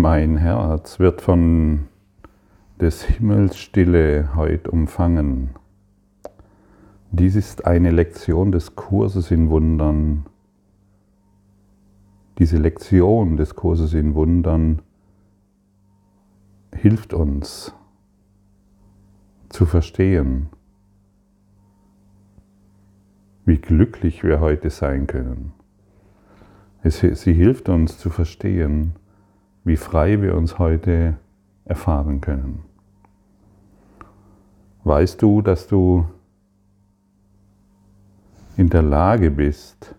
Mein Herz wird von des Himmels Stille heut umfangen. Dies ist eine Lektion des Kurses in Wundern. Diese Lektion des Kurses in Wundern hilft uns zu verstehen, wie glücklich wir heute sein können. Sie hilft uns zu verstehen, wie frei wir uns heute erfahren können. Weißt du, dass du in der Lage bist,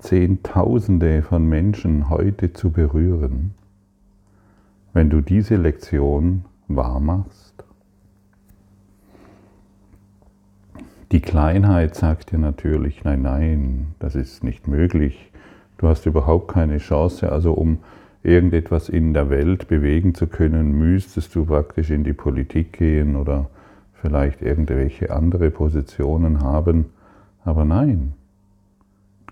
Zehntausende von Menschen heute zu berühren, wenn du diese Lektion wahr machst? Die Kleinheit sagt dir natürlich, nein, nein, das ist nicht möglich. Du hast überhaupt keine Chance. Also um irgendetwas in der Welt bewegen zu können, müsstest du praktisch in die Politik gehen oder vielleicht irgendwelche andere Positionen haben. Aber nein,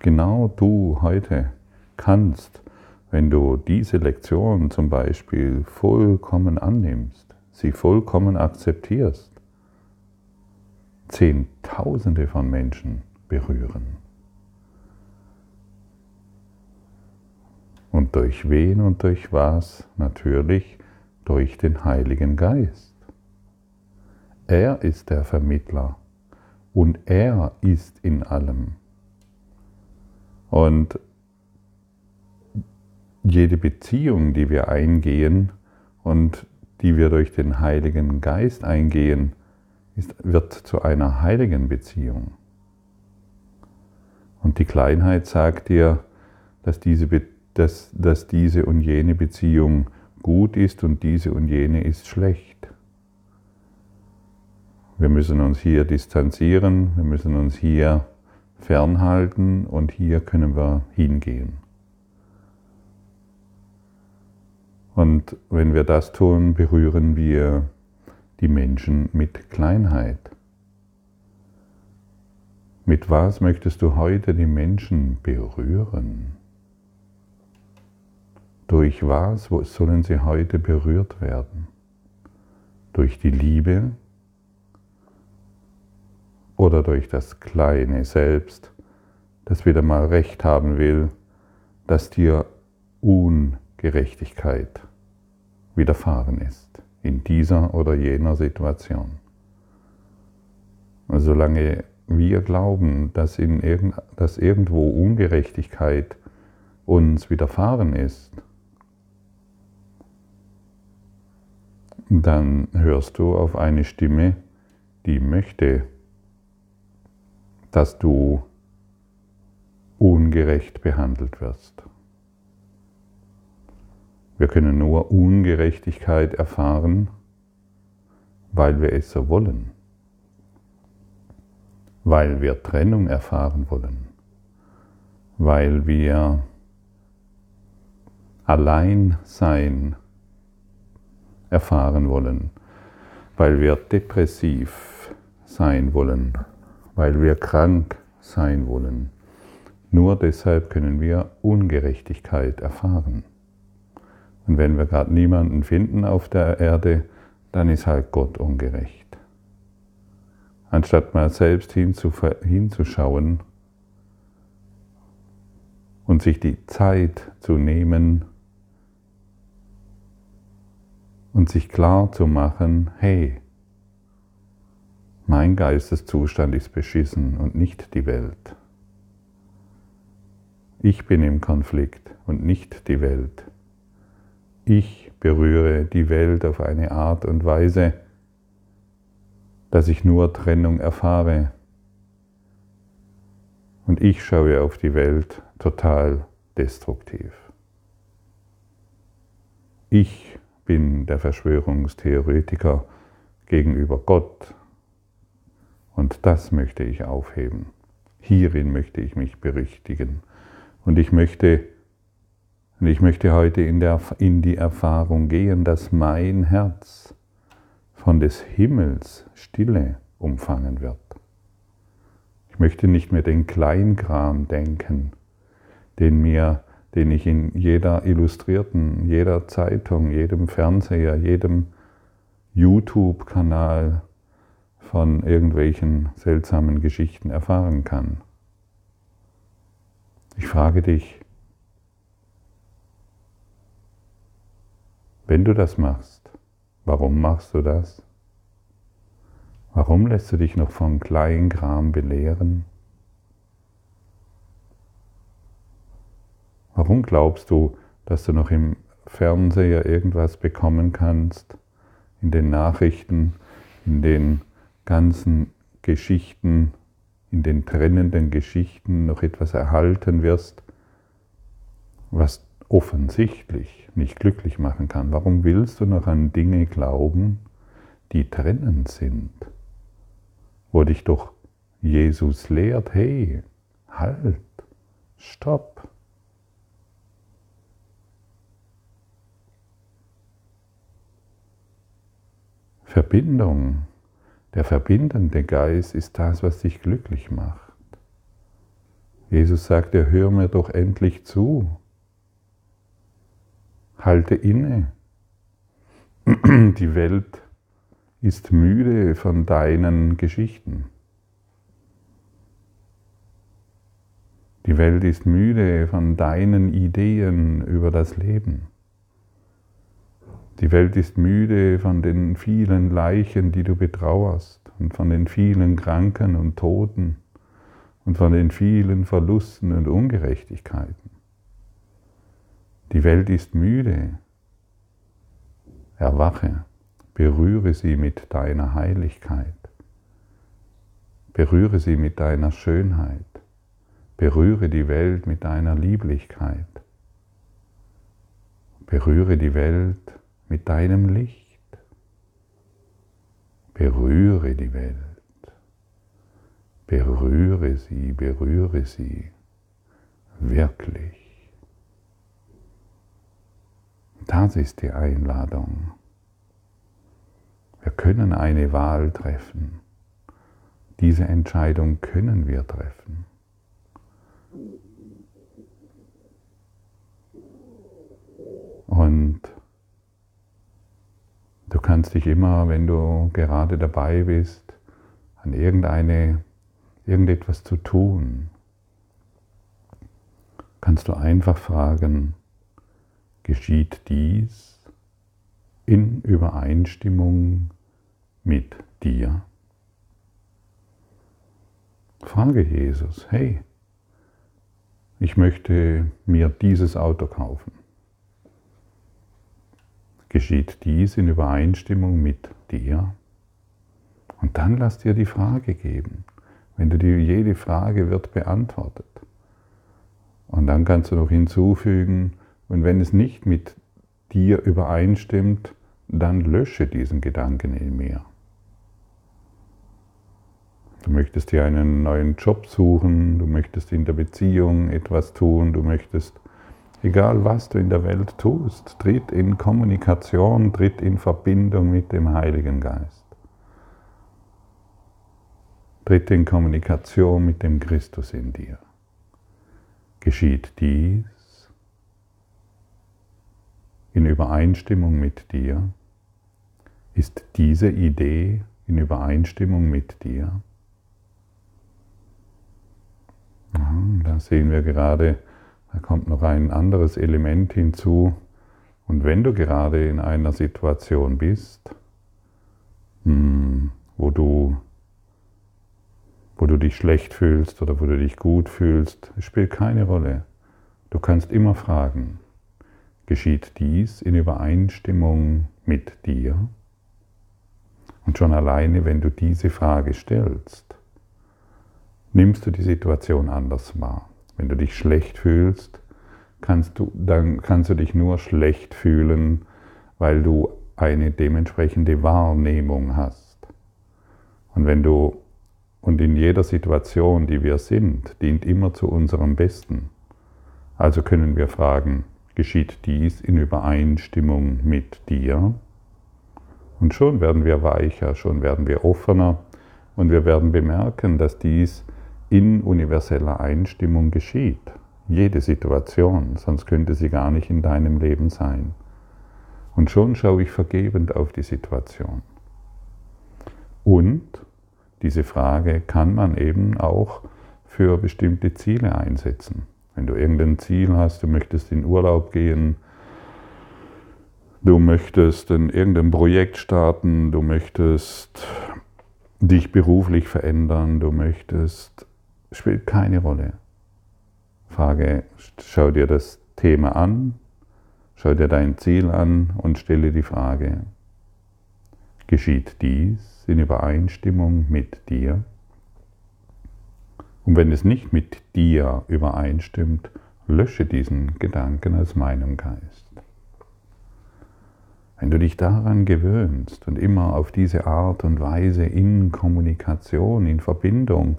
genau du heute kannst, wenn du diese Lektion zum Beispiel vollkommen annimmst, sie vollkommen akzeptierst, Zehntausende von Menschen berühren. Und durch wen und durch was? Natürlich durch den Heiligen Geist. Er ist der Vermittler und er ist in allem. Und jede Beziehung, die wir eingehen und die wir durch den Heiligen Geist eingehen, ist, wird zu einer heiligen Beziehung. Und die Kleinheit sagt dir, dass diese Beziehung dass, dass diese und jene Beziehung gut ist und diese und jene ist schlecht. Wir müssen uns hier distanzieren, wir müssen uns hier fernhalten und hier können wir hingehen. Und wenn wir das tun, berühren wir die Menschen mit Kleinheit. Mit was möchtest du heute die Menschen berühren? Durch was sollen sie heute berührt werden? Durch die Liebe oder durch das kleine Selbst, das wieder mal Recht haben will, dass dir Ungerechtigkeit widerfahren ist in dieser oder jener Situation. Und solange wir glauben, dass, in irgend, dass irgendwo Ungerechtigkeit uns widerfahren ist, dann hörst du auf eine Stimme, die möchte, dass du ungerecht behandelt wirst. Wir können nur Ungerechtigkeit erfahren, weil wir es so wollen, weil wir Trennung erfahren wollen, weil wir allein sein erfahren wollen, weil wir depressiv sein wollen, weil wir krank sein wollen. Nur deshalb können wir Ungerechtigkeit erfahren. Und wenn wir gerade niemanden finden auf der Erde, dann ist halt Gott ungerecht. Anstatt mal selbst hinzuschauen und sich die Zeit zu nehmen, und sich klar zu machen, hey, mein Geisteszustand ist beschissen und nicht die Welt. Ich bin im Konflikt und nicht die Welt. Ich berühre die Welt auf eine Art und Weise, dass ich nur Trennung erfahre. Und ich schaue auf die Welt total destruktiv. Ich bin der Verschwörungstheoretiker gegenüber Gott. Und das möchte ich aufheben. Hierin möchte ich mich berichtigen. Und ich möchte, und ich möchte heute in, der, in die Erfahrung gehen, dass mein Herz von des Himmels Stille umfangen wird. Ich möchte nicht mehr den Kleinkram denken, den mir den ich in jeder Illustrierten, jeder Zeitung, jedem Fernseher, jedem YouTube-Kanal von irgendwelchen seltsamen Geschichten erfahren kann. Ich frage dich, wenn du das machst, warum machst du das? Warum lässt du dich noch von Kleinkram belehren? Warum glaubst du, dass du noch im Fernseher irgendwas bekommen kannst, in den Nachrichten, in den ganzen Geschichten, in den trennenden Geschichten noch etwas erhalten wirst, was offensichtlich nicht glücklich machen kann? Warum willst du noch an Dinge glauben, die trennend sind? Wo dich doch Jesus lehrt, hey, halt, stopp. Verbindung, der verbindende Geist ist das, was dich glücklich macht. Jesus sagt, er hör mir doch endlich zu. Halte inne. Die Welt ist müde von deinen Geschichten. Die Welt ist müde von deinen Ideen über das Leben. Die Welt ist müde von den vielen Leichen, die du betrauerst und von den vielen Kranken und Toten und von den vielen Verlusten und Ungerechtigkeiten. Die Welt ist müde. Erwache, berühre sie mit deiner Heiligkeit. Berühre sie mit deiner Schönheit. Berühre die Welt mit deiner Lieblichkeit. Berühre die Welt mit deinem Licht. Berühre die Welt. Berühre sie, berühre sie wirklich. Das ist die Einladung. Wir können eine Wahl treffen. Diese Entscheidung können wir treffen. Und Du kannst dich immer, wenn du gerade dabei bist, an irgendeine, irgendetwas zu tun, kannst du einfach fragen, geschieht dies in Übereinstimmung mit dir? Frage Jesus, hey, ich möchte mir dieses Auto kaufen geschieht dies in Übereinstimmung mit dir? Und dann lass dir die Frage geben. Wenn du dir jede Frage wird beantwortet. Und dann kannst du noch hinzufügen, und wenn es nicht mit dir übereinstimmt, dann lösche diesen Gedanken in mir. Du möchtest dir einen neuen Job suchen, du möchtest in der Beziehung etwas tun, du möchtest Egal was du in der Welt tust, tritt in Kommunikation, tritt in Verbindung mit dem Heiligen Geist. Tritt in Kommunikation mit dem Christus in dir. Geschieht dies in Übereinstimmung mit dir? Ist diese Idee in Übereinstimmung mit dir? Da sehen wir gerade, da kommt noch ein anderes Element hinzu. Und wenn du gerade in einer Situation bist, hm, wo du, wo du dich schlecht fühlst oder wo du dich gut fühlst, spielt keine Rolle. Du kannst immer fragen, geschieht dies in Übereinstimmung mit dir? Und schon alleine, wenn du diese Frage stellst, nimmst du die Situation anders wahr. Wenn du dich schlecht fühlst, kannst du, dann kannst du dich nur schlecht fühlen, weil du eine dementsprechende Wahrnehmung hast. Und wenn du, und in jeder Situation, die wir sind, dient immer zu unserem Besten. Also können wir fragen, geschieht dies in Übereinstimmung mit dir? Und schon werden wir weicher, schon werden wir offener und wir werden bemerken, dass dies in universeller Einstimmung geschieht. jede Situation, sonst könnte sie gar nicht in deinem Leben sein. Und schon schaue ich vergebend auf die Situation. Und diese Frage kann man eben auch für bestimmte Ziele einsetzen. Wenn du irgendein Ziel hast, du möchtest in Urlaub gehen, du möchtest in irgendein Projekt starten, du möchtest dich beruflich verändern, du möchtest, spielt keine Rolle. Frage, schau dir das Thema an, schau dir dein Ziel an und stelle die Frage, geschieht dies in Übereinstimmung mit dir? Und wenn es nicht mit dir übereinstimmt, lösche diesen Gedanken aus meinem Geist. Wenn du dich daran gewöhnst und immer auf diese Art und Weise in Kommunikation, in Verbindung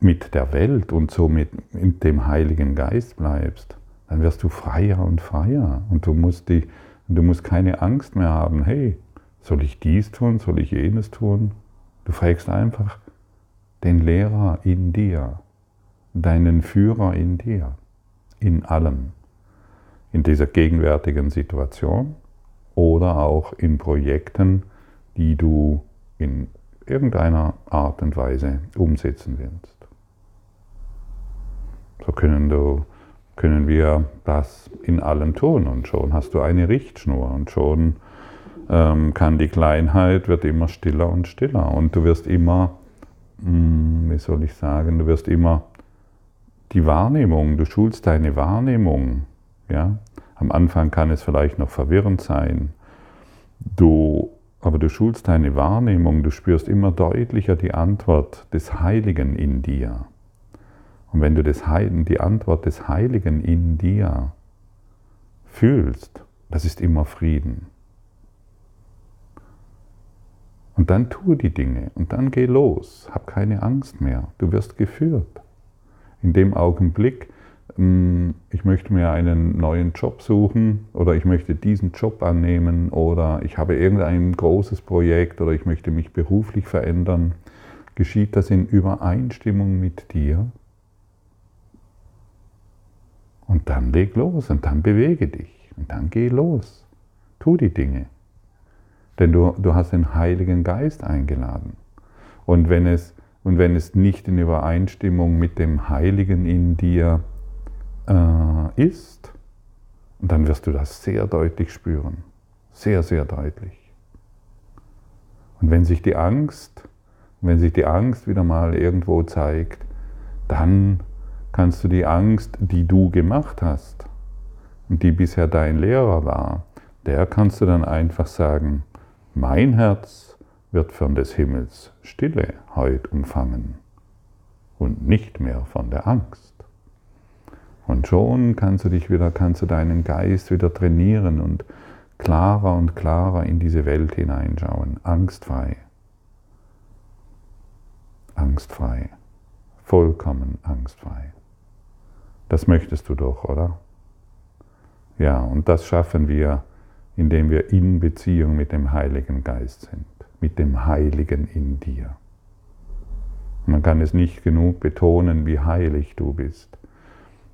mit der Welt und somit mit dem Heiligen Geist bleibst, dann wirst du freier und freier und du musst, die, du musst keine Angst mehr haben, hey, soll ich dies tun, soll ich jenes tun? Du fragst einfach, den Lehrer in dir, deinen Führer in dir, in allem, in dieser gegenwärtigen Situation oder auch in Projekten, die du in irgendeiner Art und Weise umsetzen willst. So können, du, können wir das in allem tun und schon hast du eine Richtschnur und schon ähm, kann die Kleinheit wird immer stiller und stiller und du wirst immer hm, wie soll ich sagen, du wirst immer die Wahrnehmung, du schulst deine Wahrnehmung. Ja? Am Anfang kann es vielleicht noch verwirrend sein, du, aber du schulst deine Wahrnehmung, du spürst immer deutlicher die Antwort des Heiligen in dir. Und wenn du das die Antwort des Heiligen in dir fühlst, das ist immer Frieden. Und dann tu die Dinge und dann geh los. Hab keine Angst mehr. Du wirst geführt. In dem Augenblick, hm, ich möchte mir einen neuen Job suchen oder ich möchte diesen Job annehmen oder ich habe irgendein großes Projekt oder ich möchte mich beruflich verändern, geschieht das in Übereinstimmung mit dir. Und dann leg los und dann bewege dich und dann geh los. Tu die Dinge. Denn du, du hast den Heiligen Geist eingeladen. Und wenn, es, und wenn es nicht in Übereinstimmung mit dem Heiligen in dir äh, ist, dann wirst du das sehr deutlich spüren. Sehr, sehr deutlich. Und wenn sich die Angst, wenn sich die Angst wieder mal irgendwo zeigt, dann kannst du die Angst, die du gemacht hast und die bisher dein Lehrer war, der kannst du dann einfach sagen, mein Herz wird von des Himmels Stille heut umfangen und nicht mehr von der Angst. Und schon kannst du dich wieder, kannst du deinen Geist wieder trainieren und klarer und klarer in diese Welt hineinschauen, angstfrei. Angstfrei, vollkommen angstfrei. Das möchtest du doch, oder? Ja, und das schaffen wir indem wir in Beziehung mit dem Heiligen Geist sind, mit dem Heiligen in dir. Man kann es nicht genug betonen, wie heilig du bist.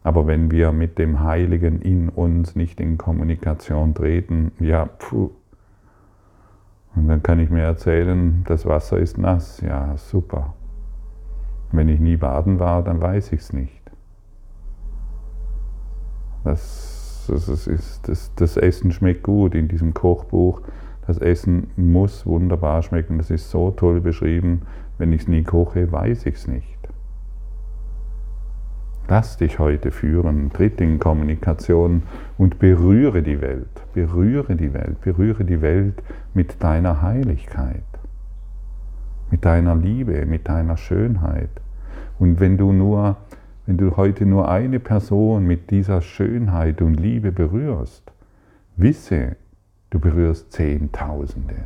Aber wenn wir mit dem Heiligen in uns nicht in Kommunikation treten, ja, pfuh. Und dann kann ich mir erzählen, das Wasser ist nass. Ja, super. Wenn ich nie baden war, dann weiß ich es nicht. Das das, ist, das, das Essen schmeckt gut in diesem Kochbuch. Das Essen muss wunderbar schmecken. Das ist so toll beschrieben. Wenn ich es nie koche, weiß ich es nicht. Lass dich heute führen, tritt in Kommunikation und berühre die Welt. Berühre die Welt. Berühre die Welt mit deiner Heiligkeit, mit deiner Liebe, mit deiner Schönheit. Und wenn du nur wenn du heute nur eine Person mit dieser Schönheit und Liebe berührst, wisse, du berührst Zehntausende.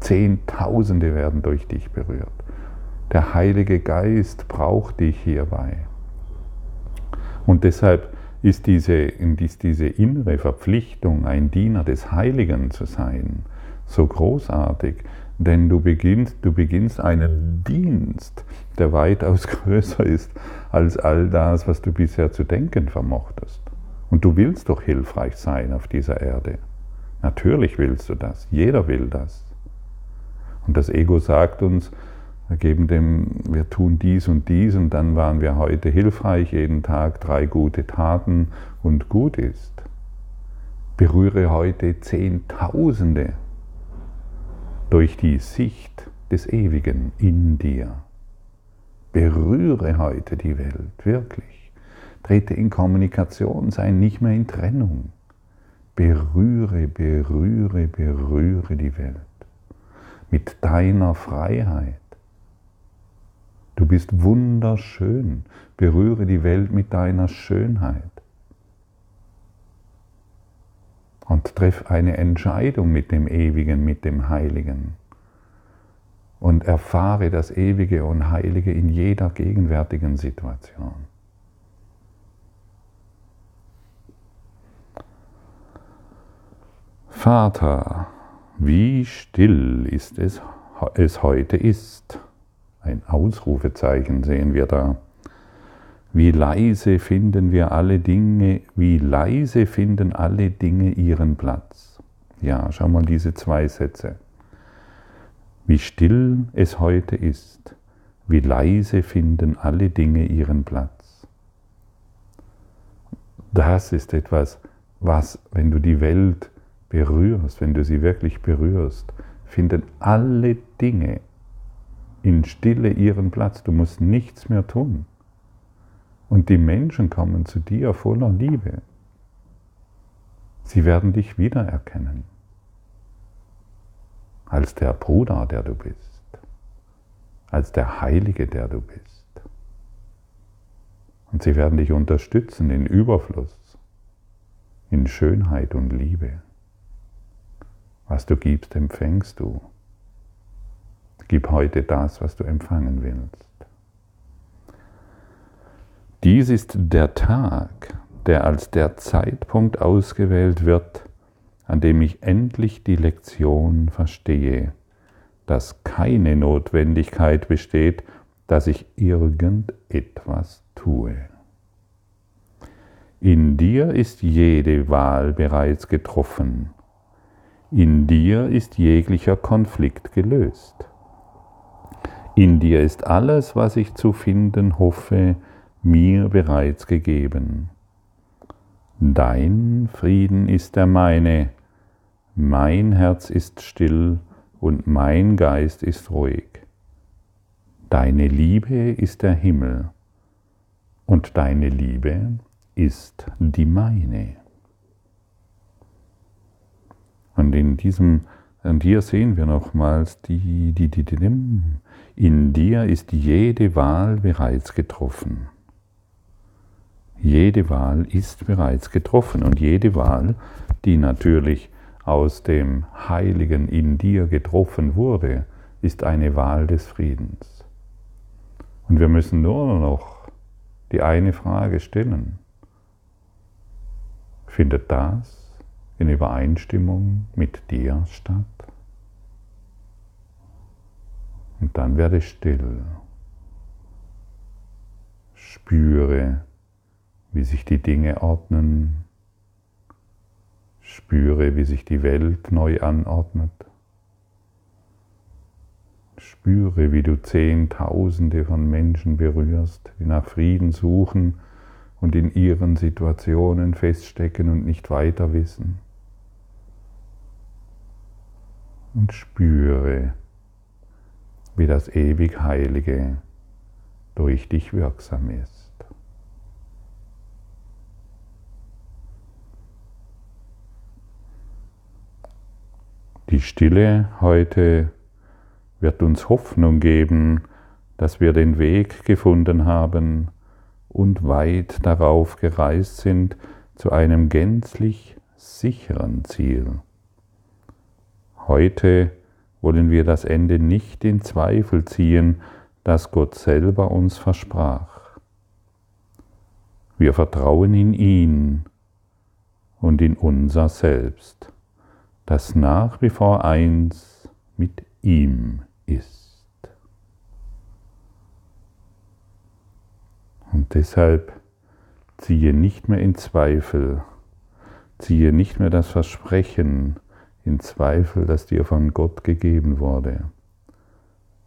Zehntausende werden durch dich berührt. Der Heilige Geist braucht dich hierbei. Und deshalb ist diese, ist diese innere Verpflichtung, ein Diener des Heiligen zu sein, so großartig, denn du beginnst, du beginnst einen Dienst, der weitaus größer ist als all das, was du bisher zu denken vermochtest. Und du willst doch hilfreich sein auf dieser Erde. Natürlich willst du das. Jeder will das. Und das Ego sagt uns, wir, geben dem, wir tun dies und dies und dann waren wir heute hilfreich, jeden Tag drei gute Taten und gut ist. Berühre heute Zehntausende durch die Sicht des Ewigen in dir. Berühre heute die Welt, wirklich. Trete in Kommunikation, sei nicht mehr in Trennung. Berühre, berühre, berühre die Welt mit deiner Freiheit. Du bist wunderschön. Berühre die Welt mit deiner Schönheit. Und triff eine Entscheidung mit dem Ewigen, mit dem Heiligen. Und erfahre das Ewige und Heilige in jeder gegenwärtigen Situation. Vater, wie still ist es, es heute ist. Ein Ausrufezeichen sehen wir da. Wie leise finden wir alle Dinge, wie leise finden alle Dinge ihren Platz. Ja, schau mal diese zwei Sätze. Wie still es heute ist, wie leise finden alle Dinge ihren Platz. Das ist etwas, was, wenn du die Welt berührst, wenn du sie wirklich berührst, finden alle Dinge in Stille ihren Platz. Du musst nichts mehr tun. Und die Menschen kommen zu dir voller Liebe. Sie werden dich wiedererkennen als der Bruder, der du bist, als der Heilige, der du bist. Und sie werden dich unterstützen in Überfluss, in Schönheit und Liebe. Was du gibst, empfängst du. Gib heute das, was du empfangen willst. Dies ist der Tag, der als der Zeitpunkt ausgewählt wird, an dem ich endlich die Lektion verstehe, dass keine Notwendigkeit besteht, dass ich irgendetwas tue. In dir ist jede Wahl bereits getroffen in dir ist jeglicher Konflikt gelöst. In dir ist alles, was ich zu finden hoffe, mir bereits gegeben. Dein Frieden ist der meine, mein Herz ist still und mein Geist ist ruhig. Deine Liebe ist der Himmel und deine Liebe ist die meine. Und in diesem, und hier sehen wir nochmals, die, die, die, die, in dir ist jede Wahl bereits getroffen. Jede Wahl ist bereits getroffen und jede Wahl, die natürlich aus dem Heiligen in dir getroffen wurde, ist eine Wahl des Friedens. Und wir müssen nur noch die eine Frage stellen. Findet das in Übereinstimmung mit dir statt. Und dann werde still. Spüre, wie sich die Dinge ordnen. Spüre, wie sich die Welt neu anordnet. Spüre, wie du Zehntausende von Menschen berührst, die nach Frieden suchen und in ihren Situationen feststecken und nicht weiter wissen. und spüre, wie das ewig Heilige durch dich wirksam ist. Die Stille heute wird uns Hoffnung geben, dass wir den Weg gefunden haben und weit darauf gereist sind zu einem gänzlich sicheren Ziel. Heute wollen wir das Ende nicht in Zweifel ziehen, das Gott selber uns versprach. Wir vertrauen in ihn und in unser Selbst, das nach wie vor eins mit ihm ist. Und deshalb ziehe nicht mehr in Zweifel, ziehe nicht mehr das Versprechen in Zweifel, das dir von Gott gegeben wurde.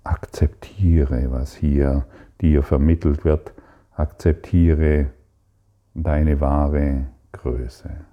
Akzeptiere, was hier dir vermittelt wird, akzeptiere deine wahre Größe.